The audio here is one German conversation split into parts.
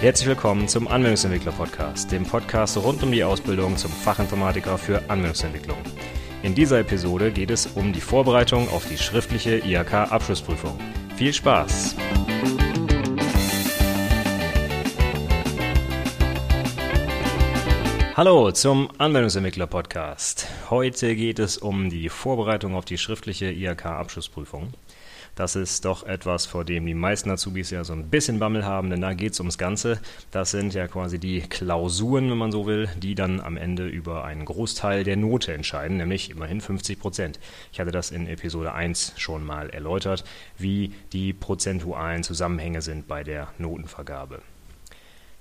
Herzlich willkommen zum Anwendungsentwickler Podcast, dem Podcast rund um die Ausbildung zum Fachinformatiker für Anwendungsentwicklung. In dieser Episode geht es um die Vorbereitung auf die schriftliche IHK-Abschlussprüfung. Viel Spaß! Hallo zum Anwendungsentwickler Podcast. Heute geht es um die Vorbereitung auf die schriftliche IHK-Abschlussprüfung. Das ist doch etwas, vor dem die meisten Azubis ja so ein bisschen Bammel haben, denn da geht es ums Ganze. Das sind ja quasi die Klausuren, wenn man so will, die dann am Ende über einen Großteil der Note entscheiden, nämlich immerhin 50 Prozent. Ich hatte das in Episode 1 schon mal erläutert, wie die prozentualen Zusammenhänge sind bei der Notenvergabe.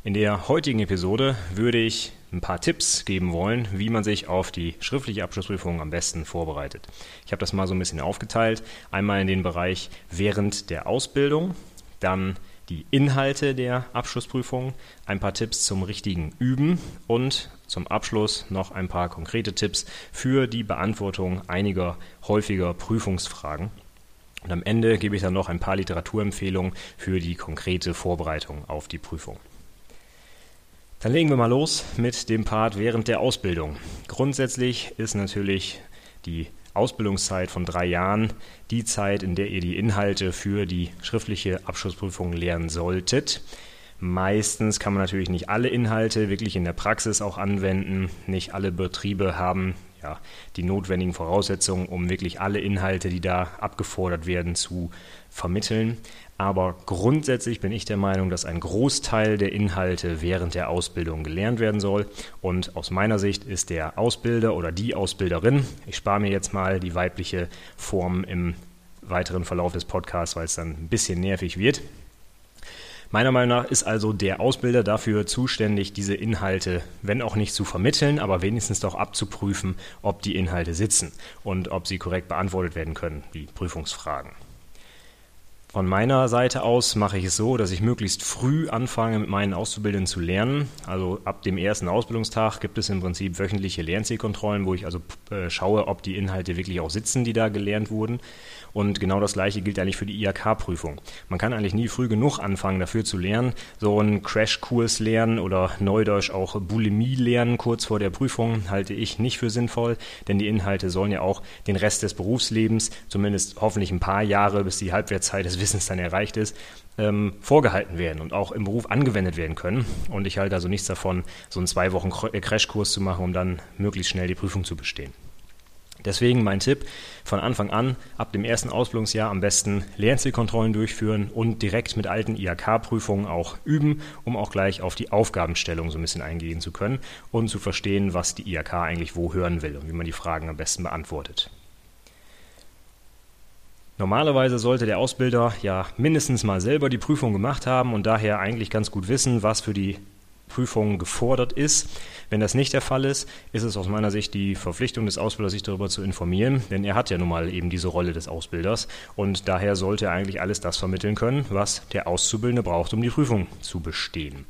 In der heutigen Episode würde ich ein paar Tipps geben wollen, wie man sich auf die schriftliche Abschlussprüfung am besten vorbereitet. Ich habe das mal so ein bisschen aufgeteilt. Einmal in den Bereich während der Ausbildung, dann die Inhalte der Abschlussprüfung, ein paar Tipps zum richtigen Üben und zum Abschluss noch ein paar konkrete Tipps für die Beantwortung einiger häufiger Prüfungsfragen. Und am Ende gebe ich dann noch ein paar Literaturempfehlungen für die konkrete Vorbereitung auf die Prüfung. Dann legen wir mal los mit dem Part während der Ausbildung. Grundsätzlich ist natürlich die Ausbildungszeit von drei Jahren die Zeit, in der ihr die Inhalte für die schriftliche Abschlussprüfung lernen solltet. Meistens kann man natürlich nicht alle Inhalte wirklich in der Praxis auch anwenden. Nicht alle Betriebe haben ja, die notwendigen Voraussetzungen, um wirklich alle Inhalte, die da abgefordert werden, zu vermitteln. Aber grundsätzlich bin ich der Meinung, dass ein Großteil der Inhalte während der Ausbildung gelernt werden soll. Und aus meiner Sicht ist der Ausbilder oder die Ausbilderin, ich spare mir jetzt mal die weibliche Form im weiteren Verlauf des Podcasts, weil es dann ein bisschen nervig wird. Meiner Meinung nach ist also der Ausbilder dafür zuständig, diese Inhalte, wenn auch nicht zu vermitteln, aber wenigstens doch abzuprüfen, ob die Inhalte sitzen und ob sie korrekt beantwortet werden können, die Prüfungsfragen. Von meiner Seite aus mache ich es so, dass ich möglichst früh anfange, mit meinen Auszubildenden zu lernen. Also ab dem ersten Ausbildungstag gibt es im Prinzip wöchentliche Lernzielkontrollen, wo ich also äh, schaue, ob die Inhalte wirklich auch sitzen, die da gelernt wurden. Und genau das Gleiche gilt eigentlich für die IHK-Prüfung. Man kann eigentlich nie früh genug anfangen, dafür zu lernen. So einen Crashkurs lernen oder Neudeutsch auch Bulimie lernen kurz vor der Prüfung halte ich nicht für sinnvoll, denn die Inhalte sollen ja auch den Rest des Berufslebens, zumindest hoffentlich ein paar Jahre, bis die Halbwertszeit des Wissens dann erreicht ist, ähm, vorgehalten werden und auch im Beruf angewendet werden können. Und ich halte also nichts davon, so einen zwei Wochen Crashkurs zu machen, um dann möglichst schnell die Prüfung zu bestehen. Deswegen mein Tipp, von Anfang an, ab dem ersten Ausbildungsjahr am besten Lernzielkontrollen durchführen und direkt mit alten IHK-Prüfungen auch üben, um auch gleich auf die Aufgabenstellung so ein bisschen eingehen zu können und zu verstehen, was die IHK eigentlich wo hören will und wie man die Fragen am besten beantwortet. Normalerweise sollte der Ausbilder ja mindestens mal selber die Prüfung gemacht haben und daher eigentlich ganz gut wissen, was für die Prüfung gefordert ist. Wenn das nicht der Fall ist, ist es aus meiner Sicht die Verpflichtung des Ausbilders, sich darüber zu informieren, denn er hat ja nun mal eben diese Rolle des Ausbilders und daher sollte er eigentlich alles das vermitteln können, was der Auszubildende braucht, um die Prüfung zu bestehen.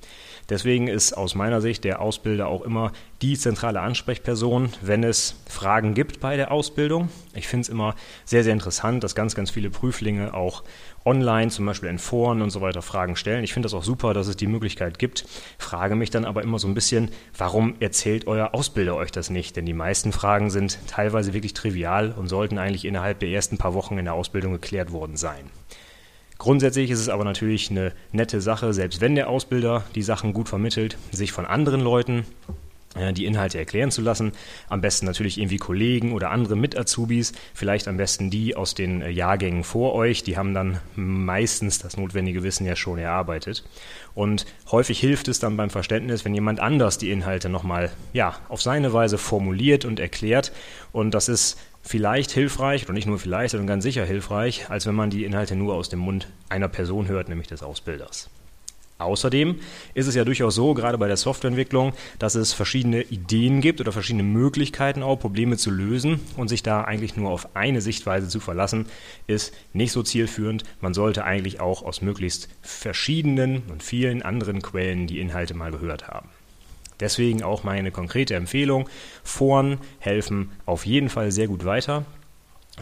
Deswegen ist aus meiner Sicht der Ausbilder auch immer die zentrale Ansprechperson, wenn es Fragen gibt bei der Ausbildung. Ich finde es immer sehr, sehr interessant, dass ganz, ganz viele Prüflinge auch online, zum Beispiel in Foren und so weiter, Fragen stellen. Ich finde das auch super, dass es die Möglichkeit gibt. Frage mich dann aber immer so ein bisschen, warum erzählt euer Ausbilder euch das nicht? Denn die meisten Fragen sind teilweise wirklich trivial und sollten eigentlich innerhalb der ersten paar Wochen in der Ausbildung geklärt worden sein. Grundsätzlich ist es aber natürlich eine nette Sache, selbst wenn der Ausbilder die Sachen gut vermittelt, sich von anderen Leuten die Inhalte erklären zu lassen. Am besten natürlich irgendwie Kollegen oder andere Mit-Azubis, vielleicht am besten die aus den äh, Jahrgängen vor euch, die haben dann meistens das notwendige Wissen ja schon erarbeitet. Und häufig hilft es dann beim Verständnis, wenn jemand anders die Inhalte nochmal ja, auf seine Weise formuliert und erklärt. Und das ist vielleicht hilfreich, oder nicht nur vielleicht, sondern ganz sicher hilfreich, als wenn man die Inhalte nur aus dem Mund einer Person hört, nämlich des Ausbilders. Außerdem ist es ja durchaus so, gerade bei der Softwareentwicklung, dass es verschiedene Ideen gibt oder verschiedene Möglichkeiten auch, Probleme zu lösen und sich da eigentlich nur auf eine Sichtweise zu verlassen, ist nicht so zielführend. Man sollte eigentlich auch aus möglichst verschiedenen und vielen anderen Quellen die Inhalte mal gehört haben. Deswegen auch meine konkrete Empfehlung, Foren helfen auf jeden Fall sehr gut weiter.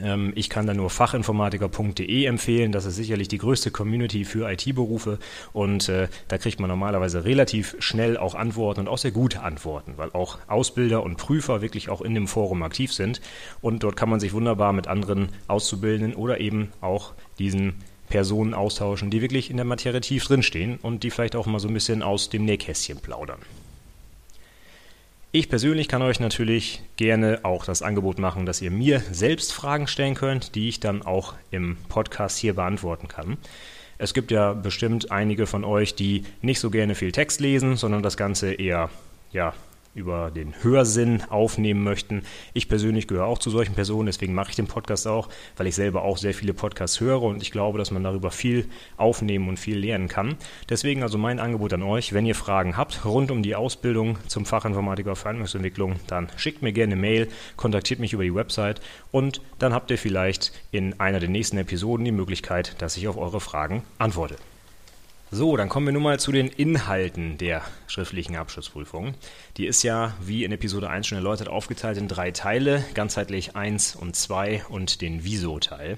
Ähm, ich kann da nur fachinformatiker.de empfehlen. Das ist sicherlich die größte Community für IT-Berufe und äh, da kriegt man normalerweise relativ schnell auch Antworten und auch sehr gute Antworten, weil auch Ausbilder und Prüfer wirklich auch in dem Forum aktiv sind und dort kann man sich wunderbar mit anderen Auszubildenden oder eben auch diesen Personen austauschen, die wirklich in der Materie tief drinstehen und die vielleicht auch mal so ein bisschen aus dem Nähkästchen plaudern. Ich persönlich kann euch natürlich gerne auch das Angebot machen, dass ihr mir selbst Fragen stellen könnt, die ich dann auch im Podcast hier beantworten kann. Es gibt ja bestimmt einige von euch, die nicht so gerne viel Text lesen, sondern das Ganze eher ja, über den Hörsinn aufnehmen möchten. Ich persönlich gehöre auch zu solchen Personen, deswegen mache ich den Podcast auch, weil ich selber auch sehr viele Podcasts höre und ich glaube, dass man darüber viel aufnehmen und viel lernen kann. Deswegen also mein Angebot an euch, wenn ihr Fragen habt rund um die Ausbildung zum Fachinformatiker für Anwendungsentwicklung, dann schickt mir gerne eine Mail, kontaktiert mich über die Website und dann habt ihr vielleicht in einer der nächsten Episoden die Möglichkeit, dass ich auf eure Fragen antworte. So, dann kommen wir nun mal zu den Inhalten der schriftlichen Abschlussprüfung. Die ist ja, wie in Episode 1 schon erläutert, aufgeteilt in drei Teile, ganzheitlich 1 und 2 und den Viso-Teil.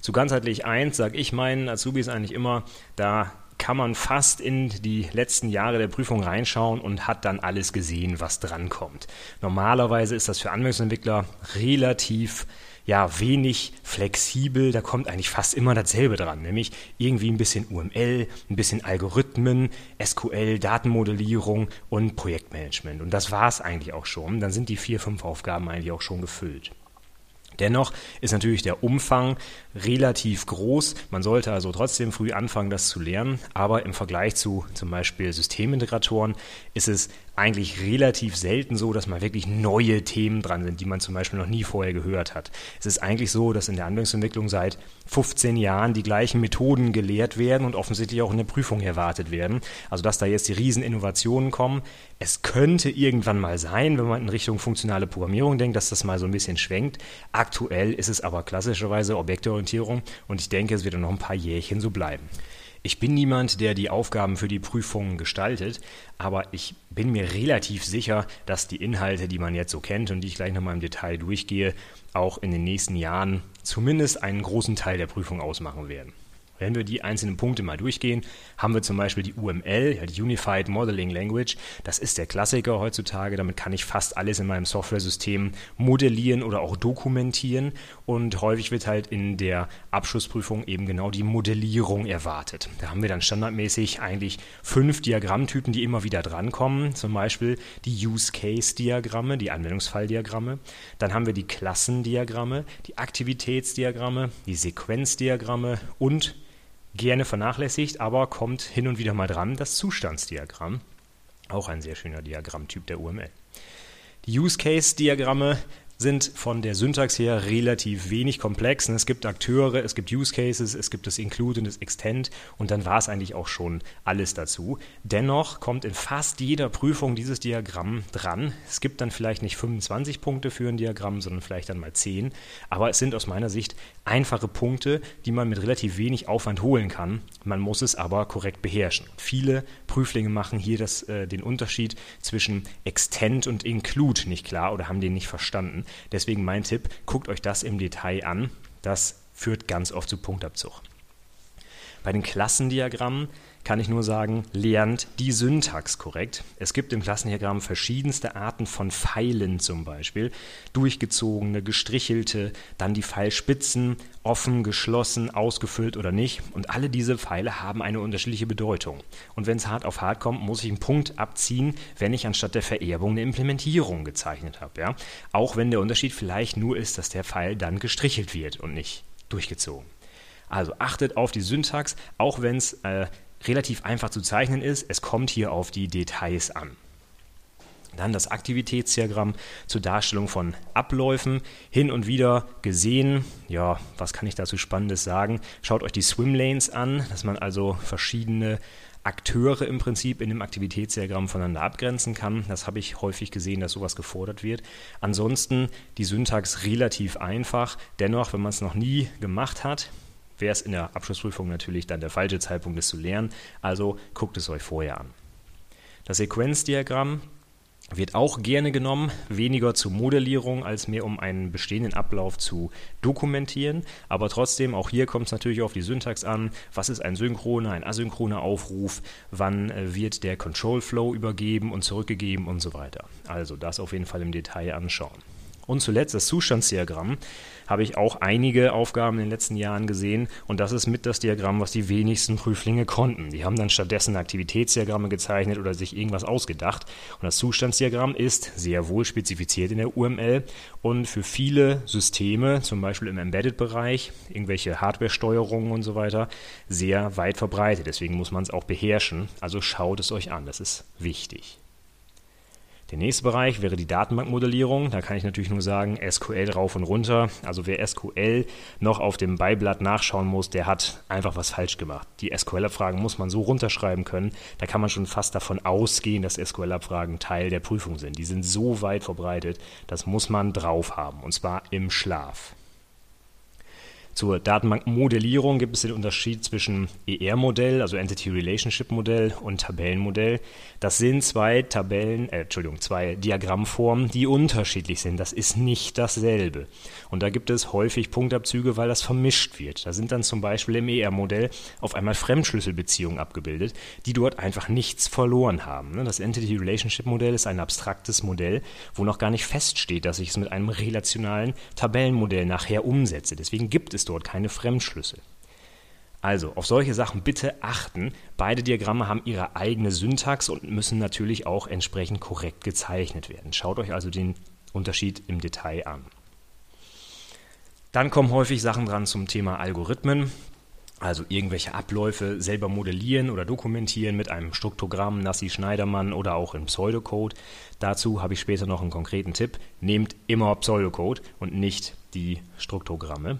Zu ganzheitlich 1 sage ich meinen Azubis eigentlich immer, da kann man fast in die letzten Jahre der Prüfung reinschauen und hat dann alles gesehen, was drankommt. Normalerweise ist das für Anwendungsentwickler relativ ja, wenig flexibel. Da kommt eigentlich fast immer dasselbe dran, nämlich irgendwie ein bisschen UML, ein bisschen Algorithmen, SQL, Datenmodellierung und Projektmanagement. Und das war es eigentlich auch schon. Dann sind die vier, fünf Aufgaben eigentlich auch schon gefüllt. Dennoch ist natürlich der Umfang relativ groß. Man sollte also trotzdem früh anfangen, das zu lernen. Aber im Vergleich zu zum Beispiel Systemintegratoren ist es eigentlich relativ selten so, dass mal wirklich neue Themen dran sind, die man zum Beispiel noch nie vorher gehört hat. Es ist eigentlich so, dass in der Anwendungsentwicklung seit 15 Jahren die gleichen Methoden gelehrt werden und offensichtlich auch in der Prüfung erwartet werden. Also dass da jetzt die Rieseninnovationen kommen. Es könnte irgendwann mal sein, wenn man in Richtung funktionale Programmierung denkt, dass das mal so ein bisschen schwenkt. Aktuell ist es aber klassischerweise Objektorientierung und ich denke, es wird noch ein paar Jährchen so bleiben. Ich bin niemand, der die Aufgaben für die Prüfungen gestaltet, aber ich bin mir relativ sicher, dass die Inhalte, die man jetzt so kennt und die ich gleich nochmal im Detail durchgehe, auch in den nächsten Jahren zumindest einen großen Teil der Prüfung ausmachen werden. Wenn wir die einzelnen Punkte mal durchgehen, haben wir zum Beispiel die UML, die Unified Modeling Language. Das ist der Klassiker heutzutage. Damit kann ich fast alles in meinem Software-System modellieren oder auch dokumentieren. Und häufig wird halt in der Abschlussprüfung eben genau die Modellierung erwartet. Da haben wir dann standardmäßig eigentlich fünf Diagrammtypen, die immer wieder drankommen. Zum Beispiel die Use-Case-Diagramme, die Anwendungsfalldiagramme. Dann haben wir die Klassendiagramme, die Aktivitätsdiagramme, die Sequenzdiagramme und gerne vernachlässigt, aber kommt hin und wieder mal dran, das Zustandsdiagramm. Auch ein sehr schöner Diagrammtyp der UML. Die Use Case Diagramme sind von der Syntax her relativ wenig komplex. Es gibt Akteure, es gibt Use Cases, es gibt das Include und das Extend und dann war es eigentlich auch schon alles dazu. Dennoch kommt in fast jeder Prüfung dieses Diagramm dran. Es gibt dann vielleicht nicht 25 Punkte für ein Diagramm, sondern vielleicht dann mal 10. Aber es sind aus meiner Sicht einfache Punkte, die man mit relativ wenig Aufwand holen kann. Man muss es aber korrekt beherrschen. Viele Prüflinge machen hier das, äh, den Unterschied zwischen Extend und Include nicht klar oder haben den nicht verstanden. Deswegen mein Tipp, guckt euch das im Detail an. Das führt ganz oft zu Punktabzug. Bei den Klassendiagrammen kann ich nur sagen, lernt die Syntax korrekt. Es gibt im Klassendiagramm verschiedenste Arten von Pfeilen zum Beispiel. Durchgezogene, gestrichelte, dann die Pfeilspitzen, offen, geschlossen, ausgefüllt oder nicht. Und alle diese Pfeile haben eine unterschiedliche Bedeutung. Und wenn es hart auf hart kommt, muss ich einen Punkt abziehen, wenn ich anstatt der Vererbung eine Implementierung gezeichnet habe. Ja? Auch wenn der Unterschied vielleicht nur ist, dass der Pfeil dann gestrichelt wird und nicht durchgezogen. Also achtet auf die Syntax, auch wenn es äh, relativ einfach zu zeichnen ist. Es kommt hier auf die Details an. Dann das Aktivitätsdiagramm zur Darstellung von Abläufen. Hin und wieder gesehen, ja, was kann ich dazu Spannendes sagen? Schaut euch die Swimlanes an, dass man also verschiedene Akteure im Prinzip in dem Aktivitätsdiagramm voneinander abgrenzen kann. Das habe ich häufig gesehen, dass sowas gefordert wird. Ansonsten die Syntax relativ einfach. Dennoch, wenn man es noch nie gemacht hat, wäre es in der Abschlussprüfung natürlich dann der falsche Zeitpunkt, es zu lernen. Also guckt es euch vorher an. Das Sequenzdiagramm wird auch gerne genommen, weniger zur Modellierung als mehr um einen bestehenden Ablauf zu dokumentieren. Aber trotzdem, auch hier kommt es natürlich auf die Syntax an. Was ist ein synchroner, ein asynchroner Aufruf? Wann äh, wird der Control Flow übergeben und zurückgegeben und so weiter? Also das auf jeden Fall im Detail anschauen. Und zuletzt das Zustandsdiagramm habe ich auch einige Aufgaben in den letzten Jahren gesehen und das ist mit das Diagramm, was die wenigsten Prüflinge konnten. Die haben dann stattdessen Aktivitätsdiagramme gezeichnet oder sich irgendwas ausgedacht und das Zustandsdiagramm ist sehr wohl spezifiziert in der UML und für viele Systeme, zum Beispiel im Embedded-Bereich, irgendwelche Hardware-Steuerungen und so weiter, sehr weit verbreitet. Deswegen muss man es auch beherrschen. Also schaut es euch an, das ist wichtig. Der nächste Bereich wäre die Datenbankmodellierung. Da kann ich natürlich nur sagen, SQL rauf und runter. Also wer SQL noch auf dem Beiblatt nachschauen muss, der hat einfach was falsch gemacht. Die SQL-Abfragen muss man so runterschreiben können. Da kann man schon fast davon ausgehen, dass SQL-Abfragen Teil der Prüfung sind. Die sind so weit verbreitet, das muss man drauf haben. Und zwar im Schlaf. Zur Datenbankmodellierung gibt es den Unterschied zwischen ER-Modell, also Entity Relationship Modell und Tabellenmodell. Das sind zwei Tabellen, äh, Entschuldigung, zwei Diagrammformen, die unterschiedlich sind. Das ist nicht dasselbe. Und da gibt es häufig Punktabzüge, weil das vermischt wird. Da sind dann zum Beispiel im ER-Modell auf einmal Fremdschlüsselbeziehungen abgebildet, die dort einfach nichts verloren haben. Ne? Das Entity Relationship Modell ist ein abstraktes Modell, wo noch gar nicht feststeht, dass ich es mit einem relationalen Tabellenmodell nachher umsetze. Deswegen gibt es dort keine Fremdschlüssel. Also auf solche Sachen bitte achten. Beide Diagramme haben ihre eigene Syntax und müssen natürlich auch entsprechend korrekt gezeichnet werden. Schaut euch also den Unterschied im Detail an. Dann kommen häufig Sachen dran zum Thema Algorithmen. Also irgendwelche Abläufe selber modellieren oder dokumentieren mit einem Struktogramm, Nassi Schneidermann oder auch in Pseudocode. Dazu habe ich später noch einen konkreten Tipp. Nehmt immer Pseudocode und nicht die Struktogramme.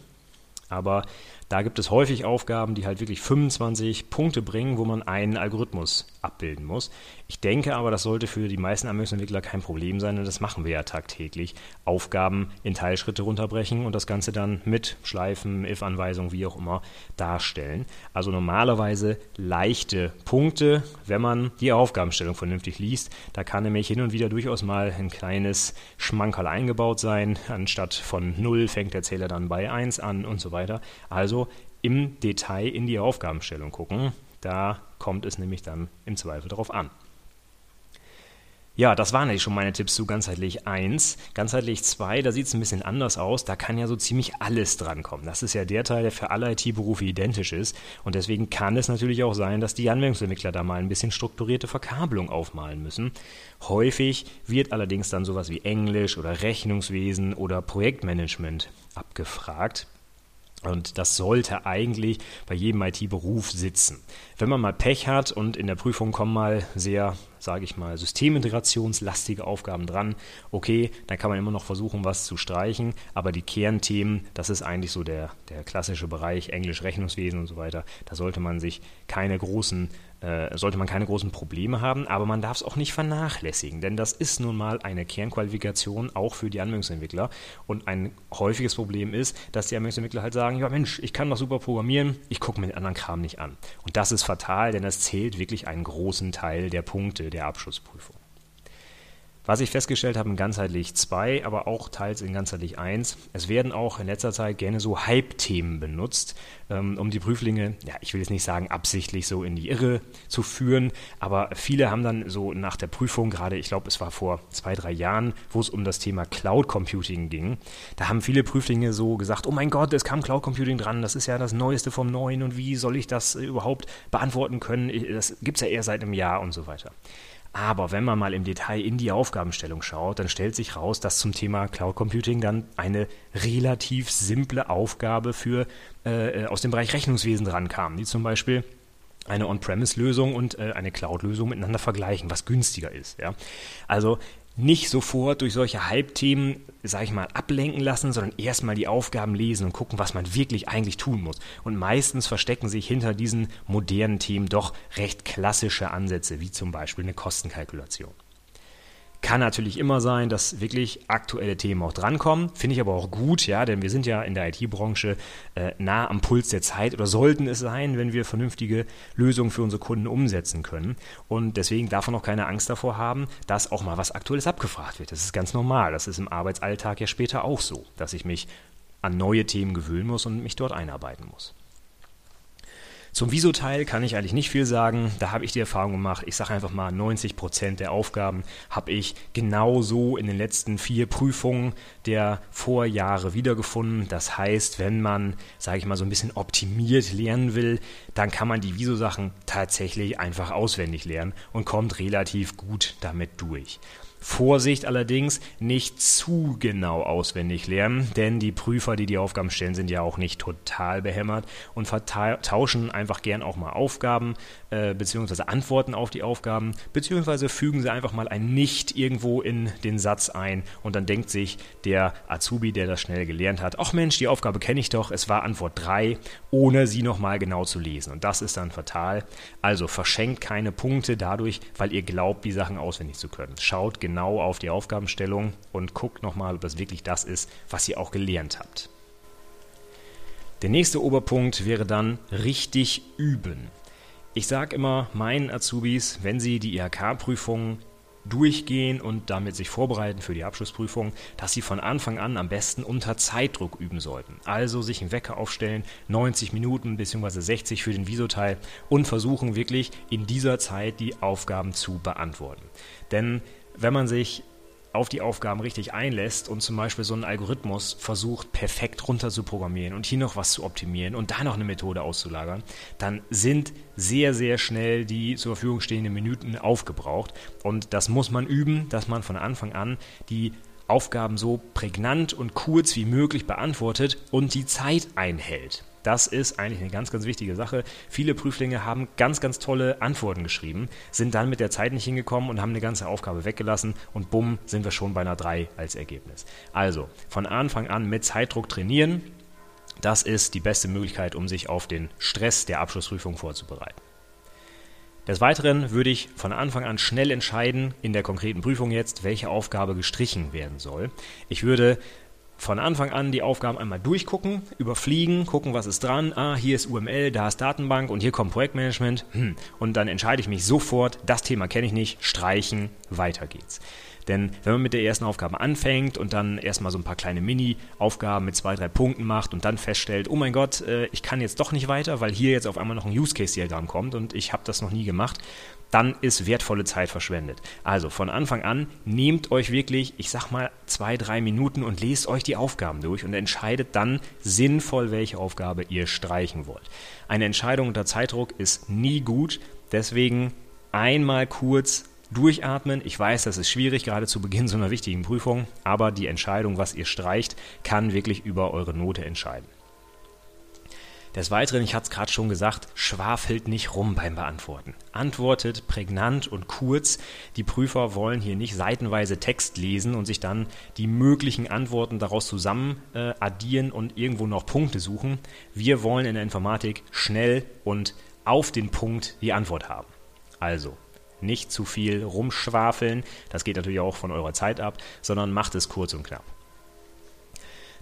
Aber da gibt es häufig Aufgaben, die halt wirklich 25 Punkte bringen, wo man einen Algorithmus abbilden muss. Ich denke aber, das sollte für die meisten Anwendungsentwickler kein Problem sein, und das machen wir ja tagtäglich. Aufgaben in Teilschritte runterbrechen und das Ganze dann mit Schleifen, if-Anweisungen, wie auch immer, darstellen. Also normalerweise leichte Punkte, wenn man die Aufgabenstellung vernünftig liest. Da kann nämlich hin und wieder durchaus mal ein kleines Schmankerl eingebaut sein. Anstatt von 0 fängt der Zähler dann bei 1 an und so weiter. Also im Detail in die Aufgabenstellung gucken. Da kommt es nämlich dann im Zweifel darauf an. Ja, das waren eigentlich schon meine Tipps zu ganzheitlich 1. Ganzheitlich 2, da sieht es ein bisschen anders aus. Da kann ja so ziemlich alles drankommen. Das ist ja der Teil, der für alle IT-Berufe identisch ist. Und deswegen kann es natürlich auch sein, dass die Anwendungsentwickler da mal ein bisschen strukturierte Verkabelung aufmalen müssen. Häufig wird allerdings dann sowas wie Englisch oder Rechnungswesen oder Projektmanagement abgefragt. Und das sollte eigentlich bei jedem IT-Beruf sitzen. Wenn man mal Pech hat und in der Prüfung kommen mal sehr, sage ich mal, systemintegrationslastige Aufgaben dran, okay, dann kann man immer noch versuchen, was zu streichen, aber die Kernthemen, das ist eigentlich so der, der klassische Bereich Englisch, Rechnungswesen und so weiter, da sollte man sich keine großen äh, sollte man keine großen Probleme haben, aber man darf es auch nicht vernachlässigen, denn das ist nun mal eine Kernqualifikation auch für die Anwendungsentwickler. Und ein häufiges Problem ist, dass die Anwendungsentwickler halt sagen, ja Mensch, ich kann doch super programmieren, ich gucke mir den anderen Kram nicht an. Und das ist fatal, denn das zählt wirklich einen großen Teil der Punkte der Abschlussprüfung. Was ich festgestellt habe in ganzheitlich 2, aber auch teils in ganzheitlich 1, es werden auch in letzter Zeit gerne so Hype-Themen benutzt, ähm, um die Prüflinge, ja, ich will jetzt nicht sagen absichtlich so in die Irre zu führen, aber viele haben dann so nach der Prüfung, gerade ich glaube, es war vor zwei, drei Jahren, wo es um das Thema Cloud Computing ging, da haben viele Prüflinge so gesagt, oh mein Gott, es kam Cloud Computing dran, das ist ja das Neueste vom Neuen und wie soll ich das überhaupt beantworten können? Das gibt es ja eher seit einem Jahr und so weiter. Aber wenn man mal im Detail in die Aufgabenstellung schaut, dann stellt sich raus, dass zum Thema Cloud Computing dann eine relativ simple Aufgabe für äh, aus dem Bereich Rechnungswesen drankam, wie zum Beispiel eine On-Premise-Lösung und äh, eine Cloud-Lösung miteinander vergleichen, was günstiger ist. Ja? Also nicht sofort durch solche Hype-Themen, sag ich mal, ablenken lassen, sondern erstmal die Aufgaben lesen und gucken, was man wirklich eigentlich tun muss. Und meistens verstecken sich hinter diesen modernen Themen doch recht klassische Ansätze, wie zum Beispiel eine Kostenkalkulation. Kann natürlich immer sein, dass wirklich aktuelle Themen auch drankommen. Finde ich aber auch gut, ja, denn wir sind ja in der IT-Branche äh, nah am Puls der Zeit oder sollten es sein, wenn wir vernünftige Lösungen für unsere Kunden umsetzen können. Und deswegen darf man auch keine Angst davor haben, dass auch mal was Aktuelles abgefragt wird. Das ist ganz normal. Das ist im Arbeitsalltag ja später auch so, dass ich mich an neue Themen gewöhnen muss und mich dort einarbeiten muss. Zum Viso-Teil kann ich eigentlich nicht viel sagen. Da habe ich die Erfahrung gemacht. Ich sage einfach mal, 90 Prozent der Aufgaben habe ich genauso in den letzten vier Prüfungen der Vorjahre wiedergefunden. Das heißt, wenn man, sage ich mal, so ein bisschen optimiert lernen will, dann kann man die Viso-Sachen tatsächlich einfach auswendig lernen und kommt relativ gut damit durch. Vorsicht allerdings, nicht zu genau auswendig lernen, denn die Prüfer, die die Aufgaben stellen, sind ja auch nicht total behämmert und vertauschen einfach gern auch mal Aufgaben äh, bzw. Antworten auf die Aufgaben, beziehungsweise fügen sie einfach mal ein Nicht irgendwo in den Satz ein und dann denkt sich der Azubi, der das schnell gelernt hat, ach Mensch, die Aufgabe kenne ich doch, es war Antwort 3, ohne sie nochmal genau zu lesen. Und das ist dann fatal. Also verschenkt keine Punkte dadurch, weil ihr glaubt, die Sachen auswendig zu können. Schaut genau auf die Aufgabenstellung und guckt nochmal, ob das wirklich das ist, was ihr auch gelernt habt. Der nächste Oberpunkt wäre dann richtig üben. Ich sage immer meinen Azubis, wenn sie die IHK-Prüfungen durchgehen und damit sich vorbereiten für die Abschlussprüfung, dass sie von Anfang an am besten unter Zeitdruck üben sollten. Also sich einen Wecker aufstellen, 90 Minuten bzw. 60 für den Visoteil und versuchen wirklich in dieser Zeit die Aufgaben zu beantworten. Denn wenn man sich auf die Aufgaben richtig einlässt und zum Beispiel so einen Algorithmus versucht, perfekt runter zu programmieren und hier noch was zu optimieren und da noch eine Methode auszulagern, dann sind sehr, sehr schnell die zur Verfügung stehenden Minuten aufgebraucht. Und das muss man üben, dass man von Anfang an die Aufgaben so prägnant und kurz wie möglich beantwortet und die Zeit einhält. Das ist eigentlich eine ganz, ganz wichtige Sache. Viele Prüflinge haben ganz, ganz tolle Antworten geschrieben, sind dann mit der Zeit nicht hingekommen und haben eine ganze Aufgabe weggelassen und bumm, sind wir schon bei einer 3 als Ergebnis. Also von Anfang an mit Zeitdruck trainieren. Das ist die beste Möglichkeit, um sich auf den Stress der Abschlussprüfung vorzubereiten. Des Weiteren würde ich von Anfang an schnell entscheiden, in der konkreten Prüfung jetzt, welche Aufgabe gestrichen werden soll. Ich würde von Anfang an die Aufgaben einmal durchgucken, überfliegen, gucken, was ist dran. Ah, hier ist UML, da ist Datenbank und hier kommt Projektmanagement. Hm. Und dann entscheide ich mich sofort, das Thema kenne ich nicht, streichen, weiter geht's. Denn wenn man mit der ersten Aufgabe anfängt und dann erstmal so ein paar kleine Mini-Aufgaben mit zwei, drei Punkten macht und dann feststellt, oh mein Gott, äh, ich kann jetzt doch nicht weiter, weil hier jetzt auf einmal noch ein Use-Case-Diagramm kommt und ich habe das noch nie gemacht, dann ist wertvolle Zeit verschwendet. Also von Anfang an nehmt euch wirklich, ich sag mal, zwei, drei Minuten und lest euch die Aufgaben durch und entscheidet dann sinnvoll, welche Aufgabe ihr streichen wollt. Eine Entscheidung unter Zeitdruck ist nie gut, deswegen einmal kurz durchatmen. Ich weiß, das ist schwierig, gerade zu Beginn so einer wichtigen Prüfung, aber die Entscheidung, was ihr streicht, kann wirklich über eure Note entscheiden. Des Weiteren, ich hatte es gerade schon gesagt, schwafelt nicht rum beim Beantworten. Antwortet prägnant und kurz. Die Prüfer wollen hier nicht seitenweise Text lesen und sich dann die möglichen Antworten daraus zusammen äh, addieren und irgendwo noch Punkte suchen. Wir wollen in der Informatik schnell und auf den Punkt die Antwort haben. Also, nicht zu viel rumschwafeln, das geht natürlich auch von eurer Zeit ab, sondern macht es kurz und knapp.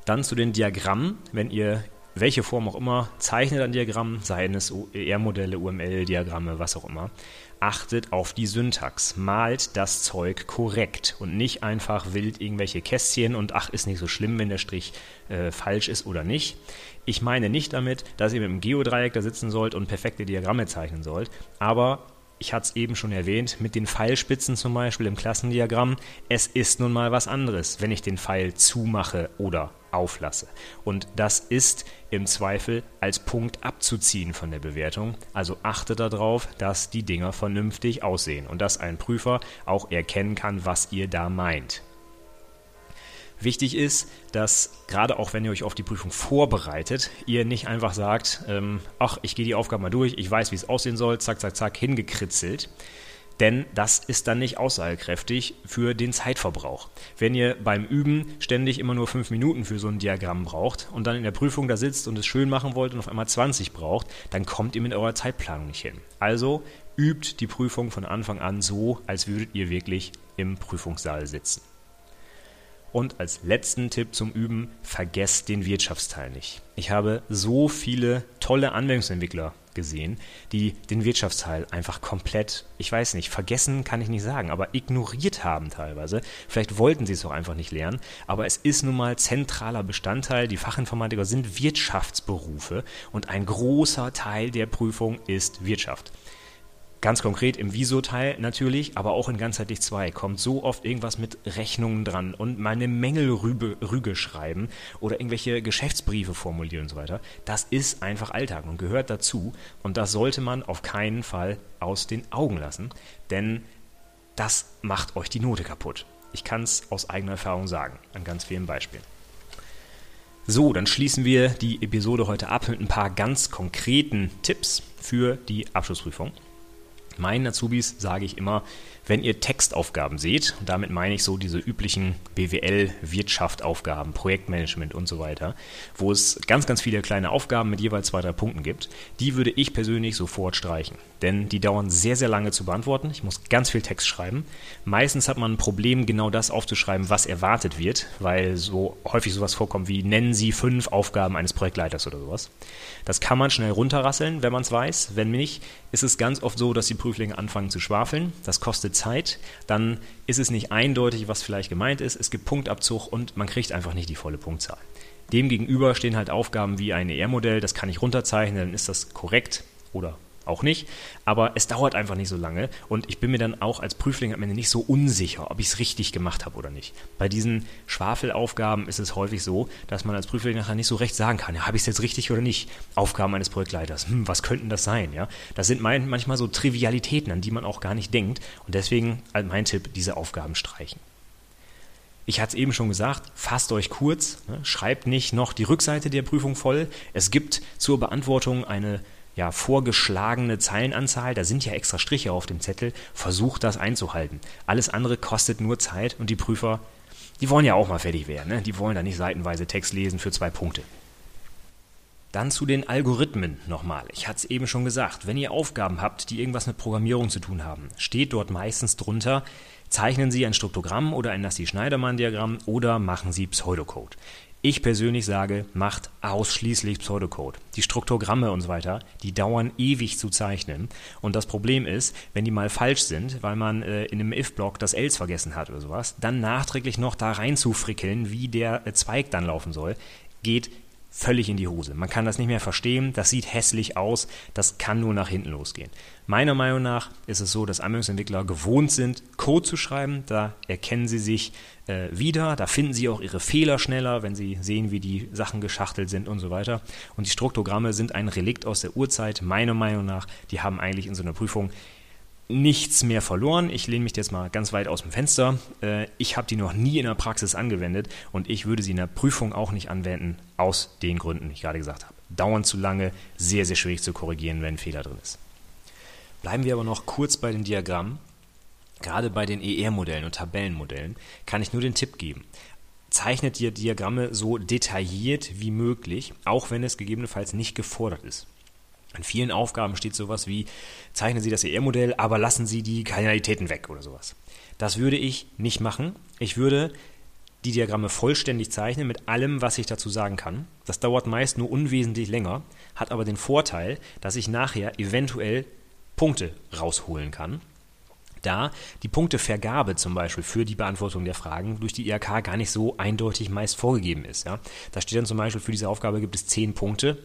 Dann zu den Diagrammen. Wenn ihr welche Form auch immer, zeichnet ein Diagramm, seien es OER-Modelle, UML-Diagramme, was auch immer. Achtet auf die Syntax, malt das Zeug korrekt und nicht einfach wild irgendwelche Kästchen und ach, ist nicht so schlimm, wenn der Strich äh, falsch ist oder nicht. Ich meine nicht damit, dass ihr mit dem Geodreieck da sitzen sollt und perfekte Diagramme zeichnen sollt, aber ich hatte es eben schon erwähnt, mit den Pfeilspitzen zum Beispiel im Klassendiagramm, es ist nun mal was anderes, wenn ich den Pfeil zumache oder auflasse. Und das ist im Zweifel als Punkt abzuziehen von der Bewertung. Also achte darauf, dass die Dinger vernünftig aussehen und dass ein Prüfer auch erkennen kann, was ihr da meint. Wichtig ist, dass gerade auch wenn ihr euch auf die Prüfung vorbereitet, ihr nicht einfach sagt, ähm, ach, ich gehe die Aufgabe mal durch, ich weiß, wie es aussehen soll, zack, zack, zack, hingekritzelt. denn das ist dann nicht aussagekräftig für den Zeitverbrauch. Wenn ihr beim Üben ständig immer nur fünf Minuten für so ein Diagramm braucht und dann in der Prüfung da sitzt und es schön machen wollt und auf einmal 20 braucht, dann kommt ihr mit eurer Zeitplanung nicht hin. Also übt die Prüfung von Anfang an so, als würdet ihr wirklich im Prüfungssaal sitzen. Und als letzten Tipp zum Üben, vergesst den Wirtschaftsteil nicht. Ich habe so viele tolle Anwendungsentwickler gesehen, die den Wirtschaftsteil einfach komplett, ich weiß nicht, vergessen kann ich nicht sagen, aber ignoriert haben teilweise. Vielleicht wollten sie es auch einfach nicht lernen, aber es ist nun mal zentraler Bestandteil. Die Fachinformatiker sind Wirtschaftsberufe und ein großer Teil der Prüfung ist Wirtschaft. Ganz konkret im Viso-Teil natürlich, aber auch in ganzheitlich 2 kommt so oft irgendwas mit Rechnungen dran und meine Mängelrüge schreiben oder irgendwelche Geschäftsbriefe formulieren und so weiter. Das ist einfach Alltag und gehört dazu und das sollte man auf keinen Fall aus den Augen lassen, denn das macht euch die Note kaputt. Ich kann es aus eigener Erfahrung sagen, an ganz vielen Beispielen. So, dann schließen wir die Episode heute ab mit ein paar ganz konkreten Tipps für die Abschlussprüfung. Meinen Azubis sage ich immer, wenn ihr Textaufgaben seht, und damit meine ich so diese üblichen BWL-Wirtschaft-Aufgaben, Projektmanagement und so weiter, wo es ganz, ganz viele kleine Aufgaben mit jeweils zwei, drei Punkten gibt, die würde ich persönlich sofort streichen. Denn die dauern sehr, sehr lange zu beantworten. Ich muss ganz viel Text schreiben. Meistens hat man ein Problem, genau das aufzuschreiben, was erwartet wird, weil so häufig sowas vorkommt wie nennen Sie fünf Aufgaben eines Projektleiters oder sowas. Das kann man schnell runterrasseln, wenn man es weiß. Wenn nicht, ist es ganz oft so, dass die Prüflinge anfangen zu schwafeln. Das kostet Zeit. Dann ist es nicht eindeutig, was vielleicht gemeint ist. Es gibt Punktabzug und man kriegt einfach nicht die volle Punktzahl. Demgegenüber stehen halt Aufgaben wie ein ER-Modell, das kann ich runterzeichnen, dann ist das korrekt oder auch nicht. Aber es dauert einfach nicht so lange und ich bin mir dann auch als Prüfling am Ende nicht so unsicher, ob ich es richtig gemacht habe oder nicht. Bei diesen Schwafelaufgaben ist es häufig so, dass man als Prüfling nachher nicht so recht sagen kann, ja, habe ich es jetzt richtig oder nicht? Aufgaben eines Projektleiters, hm, was könnten das sein? Ja? Das sind manchmal so Trivialitäten, an die man auch gar nicht denkt und deswegen halt mein Tipp, diese Aufgaben streichen. Ich hatte es eben schon gesagt, fasst euch kurz, ne? schreibt nicht noch die Rückseite der Prüfung voll. Es gibt zur Beantwortung eine ja, vorgeschlagene Zeilenanzahl, da sind ja extra Striche auf dem Zettel, versucht das einzuhalten. Alles andere kostet nur Zeit und die Prüfer, die wollen ja auch mal fertig werden. Ne? Die wollen da nicht seitenweise Text lesen für zwei Punkte. Dann zu den Algorithmen nochmal. Ich hatte es eben schon gesagt, wenn ihr Aufgaben habt, die irgendwas mit Programmierung zu tun haben, steht dort meistens drunter, zeichnen Sie ein Struktogramm oder ein Nasty-Schneidermann-Diagramm oder machen Sie Pseudocode. Ich persönlich sage, macht ausschließlich Pseudocode. Die Struktogramme und so weiter, die dauern ewig zu zeichnen. Und das Problem ist, wenn die mal falsch sind, weil man äh, in einem if-Block das else vergessen hat oder sowas, dann nachträglich noch da rein zu frickeln, wie der äh, Zweig dann laufen soll, geht völlig in die Hose. Man kann das nicht mehr verstehen, das sieht hässlich aus, das kann nur nach hinten losgehen. Meiner Meinung nach ist es so, dass Anwendungsentwickler gewohnt sind, Code zu schreiben, da erkennen sie sich äh, wieder, da finden sie auch ihre Fehler schneller, wenn sie sehen, wie die Sachen geschachtelt sind und so weiter. Und die Struktogramme sind ein Relikt aus der Urzeit, meiner Meinung nach, die haben eigentlich in so einer Prüfung nichts mehr verloren. Ich lehne mich jetzt mal ganz weit aus dem Fenster. Äh, ich habe die noch nie in der Praxis angewendet und ich würde sie in der Prüfung auch nicht anwenden, aus den Gründen, die ich gerade gesagt habe. Dauern zu lange, sehr, sehr schwierig zu korrigieren, wenn ein Fehler drin ist. Bleiben wir aber noch kurz bei den Diagrammen. Gerade bei den ER-Modellen und Tabellenmodellen kann ich nur den Tipp geben. Zeichnet ihr Diagramme so detailliert wie möglich, auch wenn es gegebenenfalls nicht gefordert ist. In vielen Aufgaben steht sowas wie, zeichnen Sie das ER-Modell, aber lassen Sie die Kardinalitäten weg oder sowas. Das würde ich nicht machen. Ich würde die Diagramme vollständig zeichnen mit allem, was ich dazu sagen kann. Das dauert meist nur unwesentlich länger, hat aber den Vorteil, dass ich nachher eventuell Punkte rausholen kann. Da die Punktevergabe zum Beispiel für die Beantwortung der Fragen durch die IHK gar nicht so eindeutig meist vorgegeben ist. Ja. Da steht dann zum Beispiel, für diese Aufgabe gibt es zehn Punkte.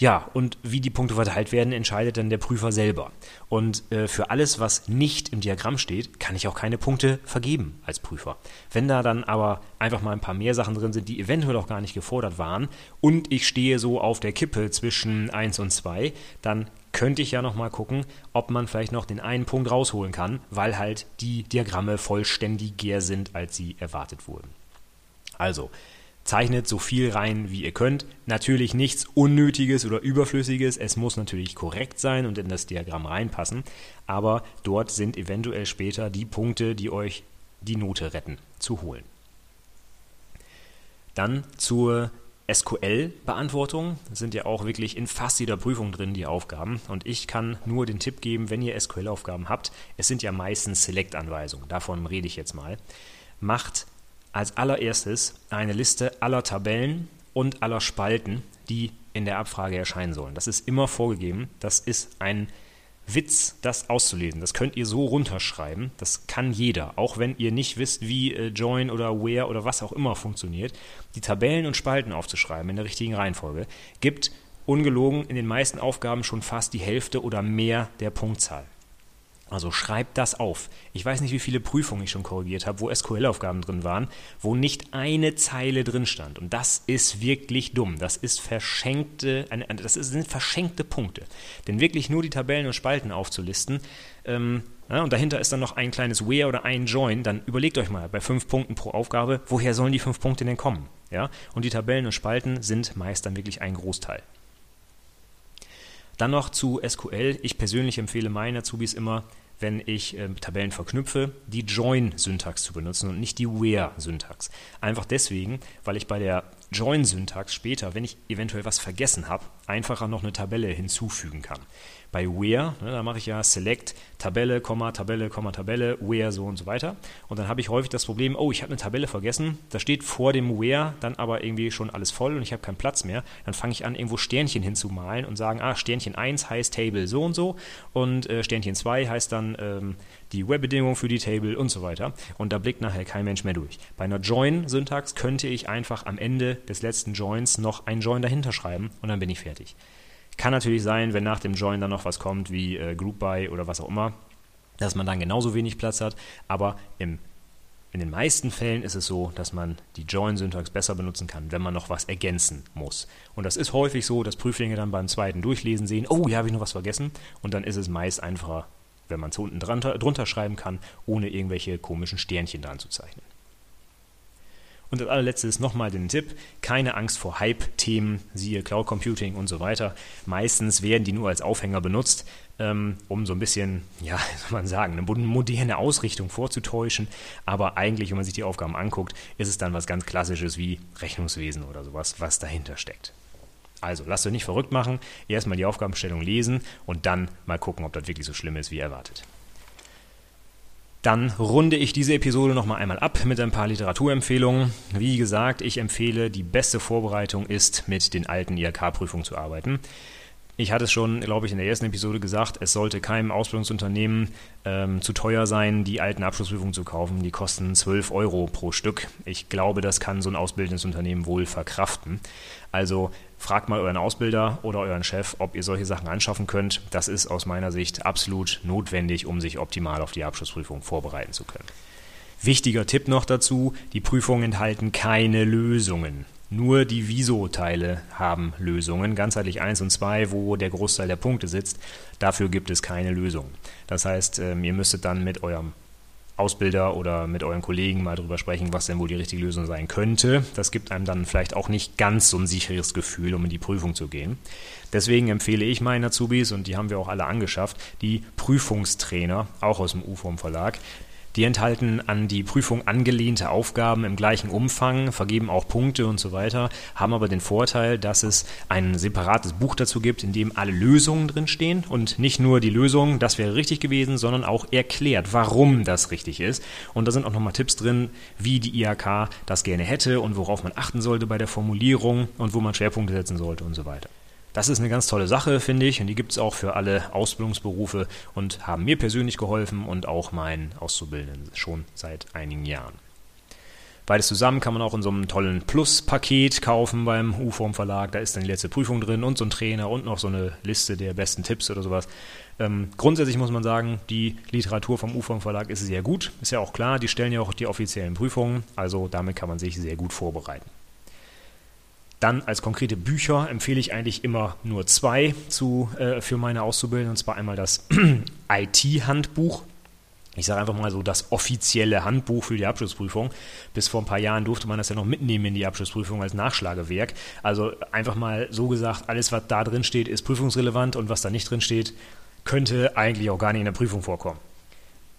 Ja, und wie die Punkte verteilt werden, entscheidet dann der Prüfer selber. Und äh, für alles, was nicht im Diagramm steht, kann ich auch keine Punkte vergeben als Prüfer. Wenn da dann aber einfach mal ein paar mehr Sachen drin sind, die eventuell auch gar nicht gefordert waren, und ich stehe so auf der Kippe zwischen 1 und 2, dann könnte ich ja noch mal gucken, ob man vielleicht noch den einen Punkt rausholen kann, weil halt die Diagramme vollständiger sind, als sie erwartet wurden. Also, Zeichnet so viel rein, wie ihr könnt. Natürlich nichts Unnötiges oder Überflüssiges. Es muss natürlich korrekt sein und in das Diagramm reinpassen. Aber dort sind eventuell später die Punkte, die euch die Note retten, zu holen. Dann zur SQL-Beantwortung sind ja auch wirklich in fast jeder Prüfung drin die Aufgaben. Und ich kann nur den Tipp geben, wenn ihr SQL-Aufgaben habt, es sind ja meistens Select-Anweisungen, davon rede ich jetzt mal, macht als allererstes eine Liste aller Tabellen und aller Spalten, die in der Abfrage erscheinen sollen. Das ist immer vorgegeben. Das ist ein Witz, das auszulesen. Das könnt ihr so runterschreiben. Das kann jeder, auch wenn ihr nicht wisst, wie äh, Join oder Where oder was auch immer funktioniert. Die Tabellen und Spalten aufzuschreiben in der richtigen Reihenfolge gibt ungelogen in den meisten Aufgaben schon fast die Hälfte oder mehr der Punktzahl. Also schreibt das auf. Ich weiß nicht, wie viele Prüfungen ich schon korrigiert habe, wo SQL-Aufgaben drin waren, wo nicht eine Zeile drin stand. Und das ist wirklich dumm. Das ist verschenkte, das sind verschenkte Punkte. Denn wirklich nur die Tabellen und Spalten aufzulisten, ähm, ja, und dahinter ist dann noch ein kleines Where oder ein Join, dann überlegt euch mal bei fünf Punkten pro Aufgabe, woher sollen die fünf Punkte denn kommen? Ja? Und die Tabellen und Spalten sind meist dann wirklich ein Großteil. Dann noch zu SQL. Ich persönlich empfehle meinen Azubis immer, wenn ich äh, Tabellen verknüpfe, die Join-Syntax zu benutzen und nicht die Where-Syntax. Einfach deswegen, weil ich bei der Join-Syntax später, wenn ich eventuell was vergessen habe, einfacher noch eine Tabelle hinzufügen kann. Bei Where, ne, da mache ich ja Select, Tabelle, Komma, Tabelle, Komma, Tabelle, Where, so und so weiter. Und dann habe ich häufig das Problem, oh, ich habe eine Tabelle vergessen, da steht vor dem Where dann aber irgendwie schon alles voll und ich habe keinen Platz mehr. Dann fange ich an, irgendwo Sternchen hinzumalen und sagen, ah, Sternchen 1 heißt Table so und so und äh, Sternchen 2 heißt dann ähm, die Webbedingung für die Table und so weiter. Und da blickt nachher kein Mensch mehr durch. Bei einer Join-Syntax könnte ich einfach am Ende des letzten Joins noch ein Join dahinter schreiben und dann bin ich fertig. Kann natürlich sein, wenn nach dem Join dann noch was kommt wie äh, Group By oder was auch immer, dass man dann genauso wenig Platz hat. Aber im, in den meisten Fällen ist es so, dass man die Join-Syntax besser benutzen kann, wenn man noch was ergänzen muss. Und das ist häufig so, dass Prüflinge dann beim zweiten Durchlesen sehen, oh, hier habe ich noch was vergessen. Und dann ist es meist einfacher, wenn man es unten drunter, drunter schreiben kann, ohne irgendwelche komischen Sternchen dran zu zeichnen. Und als allerletztes nochmal den Tipp, keine Angst vor Hype-Themen, siehe Cloud Computing und so weiter. Meistens werden die nur als Aufhänger benutzt, ähm, um so ein bisschen, ja, soll man sagen, eine moderne Ausrichtung vorzutäuschen. Aber eigentlich, wenn man sich die Aufgaben anguckt, ist es dann was ganz Klassisches wie Rechnungswesen oder sowas, was dahinter steckt. Also lasst euch nicht verrückt machen, erstmal die Aufgabenstellung lesen und dann mal gucken, ob das wirklich so schlimm ist, wie erwartet. Dann runde ich diese Episode nochmal einmal ab mit ein paar Literaturempfehlungen. Wie gesagt, ich empfehle, die beste Vorbereitung ist, mit den alten IHK-Prüfungen zu arbeiten. Ich hatte es schon, glaube ich, in der ersten Episode gesagt, es sollte keinem Ausbildungsunternehmen ähm, zu teuer sein, die alten Abschlussprüfungen zu kaufen. Die kosten 12 Euro pro Stück. Ich glaube, das kann so ein ausbildendes Unternehmen wohl verkraften. Also fragt mal euren Ausbilder oder euren Chef, ob ihr solche Sachen anschaffen könnt. Das ist aus meiner Sicht absolut notwendig, um sich optimal auf die Abschlussprüfung vorbereiten zu können. Wichtiger Tipp noch dazu, die Prüfungen enthalten keine Lösungen. Nur die Viso-Teile haben Lösungen, ganzheitlich 1 und 2, wo der Großteil der Punkte sitzt. Dafür gibt es keine Lösung. Das heißt, ähm, ihr müsstet dann mit eurem Ausbilder oder mit euren Kollegen mal drüber sprechen, was denn wohl die richtige Lösung sein könnte. Das gibt einem dann vielleicht auch nicht ganz so ein sicheres Gefühl, um in die Prüfung zu gehen. Deswegen empfehle ich meinen Azubis, und die haben wir auch alle angeschafft, die Prüfungstrainer, auch aus dem UFOM Verlag. Die enthalten an die Prüfung angelehnte Aufgaben im gleichen Umfang, vergeben auch Punkte und so weiter, haben aber den Vorteil, dass es ein separates Buch dazu gibt, in dem alle Lösungen drinstehen und nicht nur die Lösung, das wäre richtig gewesen, sondern auch erklärt, warum das richtig ist. Und da sind auch nochmal Tipps drin, wie die IHK das gerne hätte und worauf man achten sollte bei der Formulierung und wo man Schwerpunkte setzen sollte und so weiter. Das ist eine ganz tolle Sache, finde ich, und die gibt es auch für alle Ausbildungsberufe und haben mir persönlich geholfen und auch meinen Auszubildenden schon seit einigen Jahren. Beides zusammen kann man auch in so einem tollen Plus-Paket kaufen beim U-Form Verlag. Da ist dann die letzte Prüfung drin und so ein Trainer und noch so eine Liste der besten Tipps oder sowas. Ähm, grundsätzlich muss man sagen, die Literatur vom U-Form Verlag ist sehr gut. Ist ja auch klar, die stellen ja auch die offiziellen Prüfungen. Also damit kann man sich sehr gut vorbereiten. Dann als konkrete Bücher empfehle ich eigentlich immer nur zwei zu, äh, für meine Auszubildenden, und zwar einmal das IT-Handbuch ich sage einfach mal so, das offizielle Handbuch für die Abschlussprüfung. Bis vor ein paar Jahren durfte man das ja noch mitnehmen in die Abschlussprüfung als Nachschlagewerk. Also einfach mal so gesagt, alles, was da drin steht, ist prüfungsrelevant und was da nicht drin steht, könnte eigentlich auch gar nicht in der Prüfung vorkommen.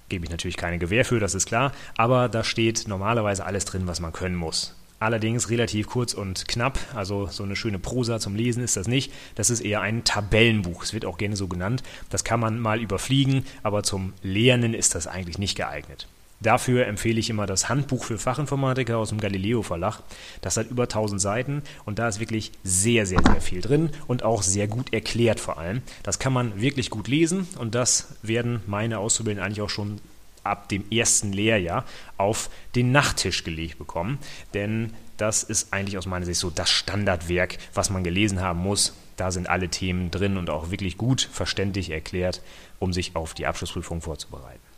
Gebe ich natürlich keine Gewähr für, das ist klar, aber da steht normalerweise alles drin, was man können muss. Allerdings relativ kurz und knapp, also so eine schöne Prosa zum Lesen ist das nicht. Das ist eher ein Tabellenbuch, es wird auch gerne so genannt. Das kann man mal überfliegen, aber zum Lernen ist das eigentlich nicht geeignet. Dafür empfehle ich immer das Handbuch für Fachinformatiker aus dem Galileo Verlag. Das hat über 1000 Seiten und da ist wirklich sehr, sehr, sehr viel drin und auch sehr gut erklärt vor allem. Das kann man wirklich gut lesen und das werden meine Auszubildenden eigentlich auch schon ab dem ersten Lehrjahr auf den Nachttisch gelegt bekommen. Denn das ist eigentlich aus meiner Sicht so das Standardwerk, was man gelesen haben muss. Da sind alle Themen drin und auch wirklich gut verständlich erklärt, um sich auf die Abschlussprüfung vorzubereiten.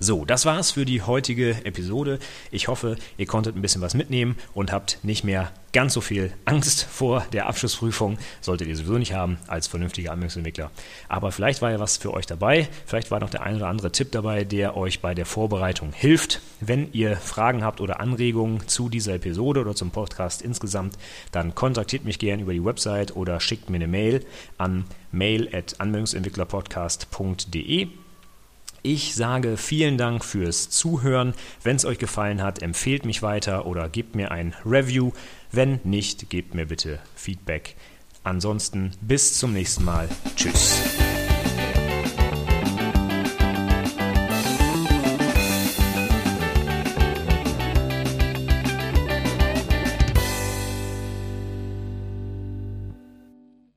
So, das war's für die heutige Episode. Ich hoffe, ihr konntet ein bisschen was mitnehmen und habt nicht mehr ganz so viel Angst vor der Abschlussprüfung. Solltet ihr sowieso nicht haben als vernünftiger Anwendungsentwickler. Aber vielleicht war ja was für euch dabei. Vielleicht war noch der ein oder andere Tipp dabei, der euch bei der Vorbereitung hilft. Wenn ihr Fragen habt oder Anregungen zu dieser Episode oder zum Podcast insgesamt, dann kontaktiert mich gerne über die Website oder schickt mir eine Mail an mail@anwendungsentwicklerpodcast.de. Ich sage vielen Dank fürs Zuhören. Wenn es euch gefallen hat, empfehlt mich weiter oder gebt mir ein Review. Wenn nicht, gebt mir bitte Feedback. Ansonsten bis zum nächsten Mal. Tschüss.